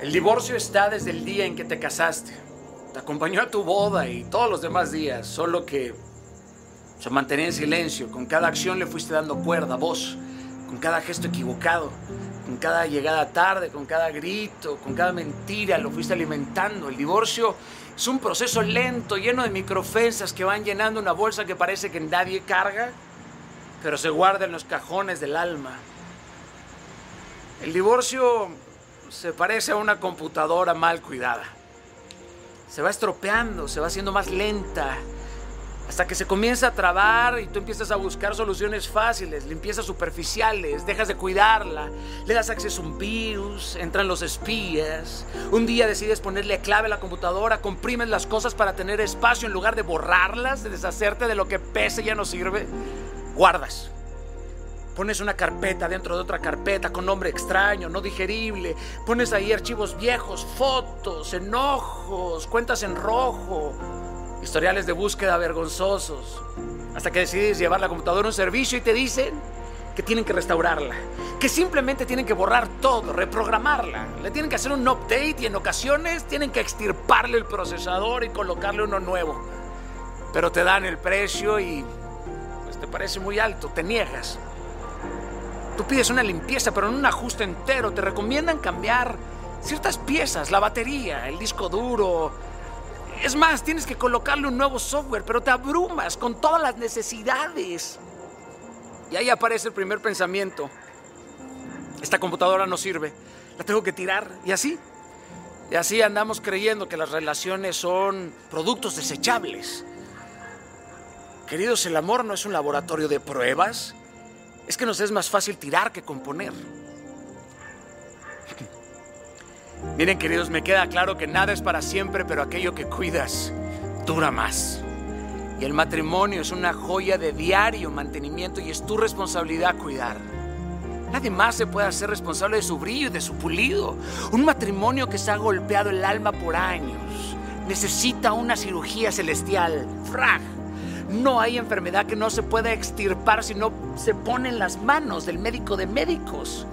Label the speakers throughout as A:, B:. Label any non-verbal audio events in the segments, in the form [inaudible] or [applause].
A: El divorcio está desde el día en que te casaste. Te acompañó a tu boda y todos los demás días, solo que se mantenía en silencio. Con cada acción le fuiste dando cuerda, voz, con cada gesto equivocado, con cada llegada tarde, con cada grito, con cada mentira, lo fuiste alimentando. El divorcio es un proceso lento, lleno de microofensas que van llenando una bolsa que parece que nadie carga, pero se guarda en los cajones del alma. El divorcio se parece a una computadora mal cuidada. Se va estropeando, se va haciendo más lenta, hasta que se comienza a trabar y tú empiezas a buscar soluciones fáciles, limpiezas superficiales, dejas de cuidarla, le das acceso a un virus, entran los espías. Un día decides ponerle clave a la computadora, comprimes las cosas para tener espacio en lugar de borrarlas, de deshacerte de lo que pese ya no sirve. Guardas. Pones una carpeta dentro de otra carpeta con nombre extraño, no digerible. Pones ahí archivos viejos, fotos, enojos, cuentas en rojo, historiales de búsqueda vergonzosos. Hasta que decides llevar la computadora a un servicio y te dicen que tienen que restaurarla, que simplemente tienen que borrar todo, reprogramarla. Le tienen que hacer un update y en ocasiones tienen que extirparle el procesador y colocarle uno nuevo. Pero te dan el precio y pues, te parece muy alto, te niegas. Tú pides una limpieza, pero en un ajuste entero. Te recomiendan cambiar ciertas piezas, la batería, el disco duro. Es más, tienes que colocarle un nuevo software, pero te abrumas con todas las necesidades. Y ahí aparece el primer pensamiento. Esta computadora no sirve, la tengo que tirar. Y así, y así andamos creyendo que las relaciones son productos desechables. Queridos, el amor no es un laboratorio de pruebas es que nos es más fácil tirar que componer. Miren queridos, me queda claro que nada es para siempre, pero aquello que cuidas dura más. Y el matrimonio es una joya de diario mantenimiento y es tu responsabilidad cuidar. Nadie más se puede hacer responsable de su brillo y de su pulido. Un matrimonio que se ha golpeado el alma por años necesita una cirugía celestial. Frag no hay enfermedad que no se pueda extirpar si no se pone en las manos del médico de médicos.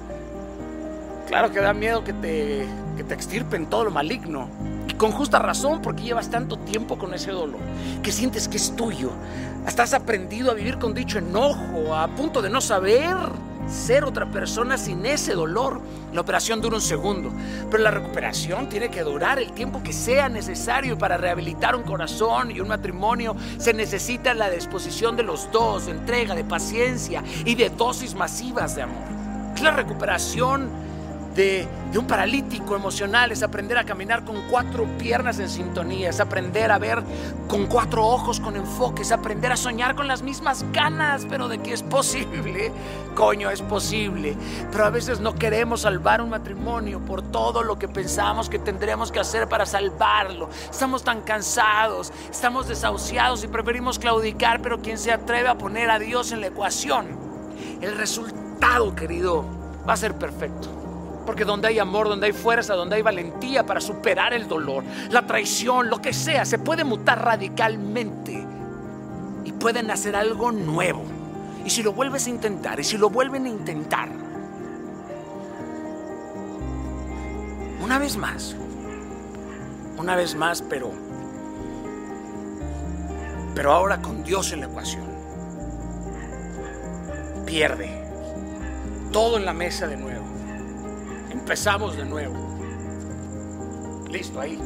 A: Claro que da miedo que te, que te extirpen todo lo maligno. Y con justa razón, porque llevas tanto tiempo con ese dolor, que sientes que es tuyo. Hasta has aprendido a vivir con dicho enojo, a punto de no saber ser otra persona sin ese dolor. La operación dura un segundo, pero la recuperación tiene que durar el tiempo que sea necesario para rehabilitar un corazón y un matrimonio. Se necesita la disposición de los dos, entrega, de paciencia y de dosis masivas de amor. La recuperación de, un paralítico emocional, es aprender a caminar con cuatro piernas en sintonía, es aprender a ver con cuatro ojos con enfoque, es aprender a soñar con las mismas ganas, pero de que es posible, [laughs] coño, es posible. Pero a veces no queremos salvar un matrimonio por todo lo que pensamos que tendremos que hacer para salvarlo. Estamos tan cansados, estamos desahuciados y preferimos claudicar, pero quien se atreve a poner a Dios en la ecuación, el resultado, querido, va a ser perfecto. Porque donde hay amor, donde hay fuerza, donde hay valentía para superar el dolor, la traición, lo que sea, se puede mutar radicalmente y pueden hacer algo nuevo. Y si lo vuelves a intentar, y si lo vuelven a intentar, una vez más, una vez más, pero, pero ahora con Dios en la ecuación, pierde todo en la mesa de nuevo empezamos de nuevo. Listo, ahí.